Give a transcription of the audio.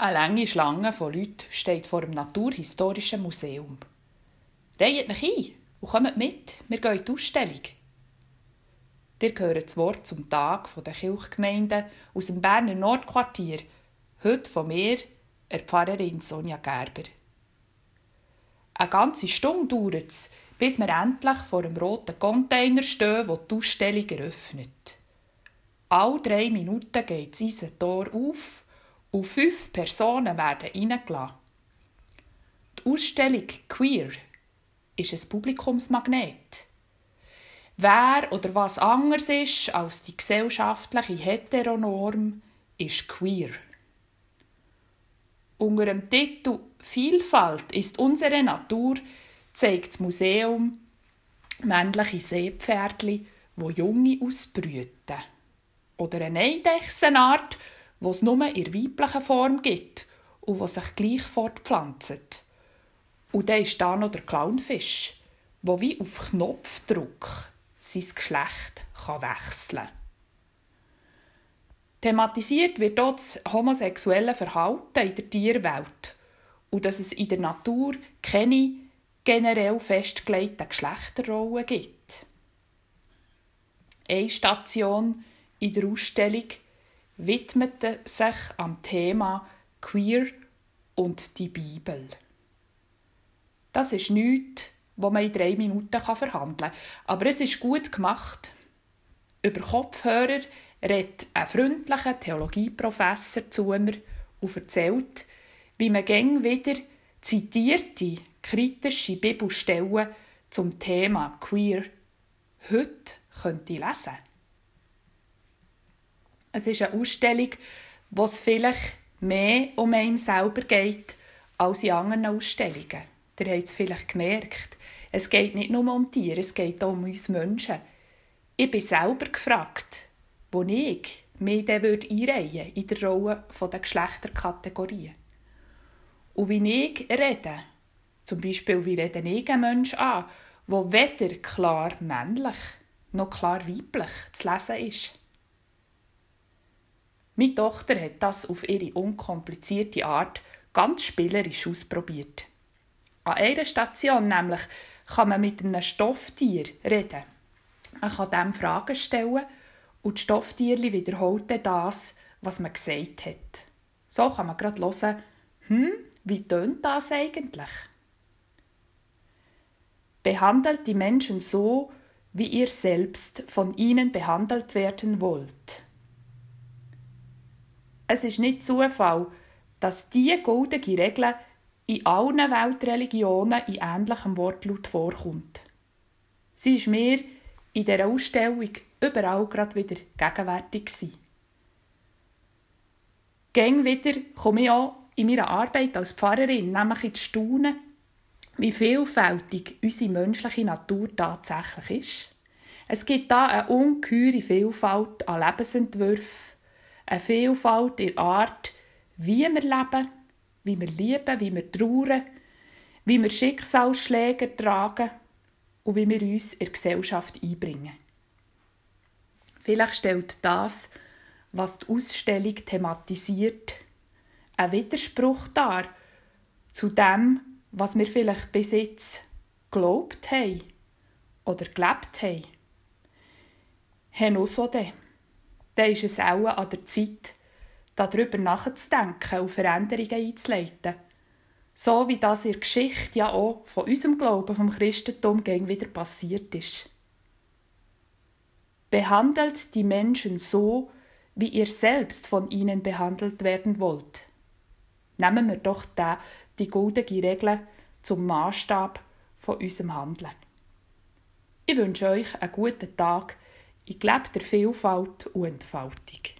Eine lange Schlange von Leuten steht vor dem Naturhistorischen Museum. Reiht mich ein und kommt mit, wir gehen in die Ausstellung. Ihr hört das Wort zum Tag der Kirchgemeinden aus dem Berner Nordquartier, heute von mir, der Pfarrerin Sonja Gerber. Eine ganze Stunde dauert es, bis wir endlich vor dem roten Container stehen, wo die Ausstellung eröffnet. Alle drei Minuten geht das Tor auf und fünf Personen werden reingelassen. Die Ausstellung Queer ist ein Publikumsmagnet. Wer oder was anders ist als die gesellschaftliche Heteronorm, ist queer. Unter dem Titel Vielfalt ist unsere Natur zeigt das Museum männliche Seepferdli, wo Junge ausbrüten. Oder eine Eidechsenart, wo es nur in weiblichen Form gibt und was sich gleich fortpflanzt. Und dann ist da noch der Clownfisch, wo wie auf Knopfdruck sein Geschlecht kann wechseln kann. Thematisiert wird dort das homosexuelle Verhalten in der Tierwelt und dass es in der Natur keine generell festgelegten Geschlechterrollen gibt. Eine Station in der Ausstellung widmete sich am Thema Queer und die Bibel. Das ist nichts, was man in drei Minuten verhandeln kann, aber es ist gut gemacht. Über Kopfhörer redet ein freundlicher Theologieprofessor zu mir und erzählt, wie man gäng wieder zitierte kritische Bibelstellen zum Thema Queer heute könnte lesen. Es ist eine Ausstellung, wo es vielleicht mehr um einen selber geht als in anderen Ausstellungen. Ihr habt es vielleicht gemerkt. Es geht nicht nur um Tiere, es geht auch um uns Menschen. Ich bin selber gefragt, wo ich mich dann einreihen in der Rolle der Geschlechterkategorien. Und wie ich rede, zum Beispiel wie rede ich einen Menschen an, der weder klar männlich noch klar weiblich zu lesen ist. Meine Tochter hat das auf ihre unkomplizierte Art ganz spielerisch ausprobiert. An einer Station nämlich kann man mit einem Stofftier reden. Man kann dem Fragen stellen und das Stofftierli wiederholt das, was man gesagt hat. So kann man gerade hören, hm, wie tönt das eigentlich? Behandelt die Menschen so, wie ihr selbst von ihnen behandelt werden wollt. Es ist nicht Zufall, dass diese goldene Regel in allen Weltreligionen in ähnlichem Wortlaut vorkommt. Sie ist mir in dieser Ausstellung überall gerade wieder gegenwärtig gewesen. Gäng wieder komme ich auch in meiner Arbeit als Pfarrerin nämlich ins Staunen, wie vielfältig unsere menschliche Natur tatsächlich ist. Es gibt da eine ungeheure Vielfalt an Lebensentwürfen, eine Vielfalt in der Art, wie wir leben, wie wir lieben, wie wir trauern, wie wir Schicksalsschläge tragen und wie wir uns in der Gesellschaft einbringen. Vielleicht stellt das, was die Ausstellung thematisiert, einen Widerspruch dar zu dem, was wir vielleicht bis jetzt geglaubt haben oder gelebt haben. Haben so dann ist es auch an der Zeit, darüber nachzudenken und Veränderungen einzuleiten. So wie das in der Geschichte ja auch von unserem Glauben vom Christentum gegen wieder passiert ist. Behandelt die Menschen so, wie ihr selbst von ihnen behandelt werden wollt. Nehmen wir doch da die goldene Regel zum Maßstab von unserem Handeln. Ich wünsche euch einen guten Tag in gelebter Vielfalt und Entfaltung.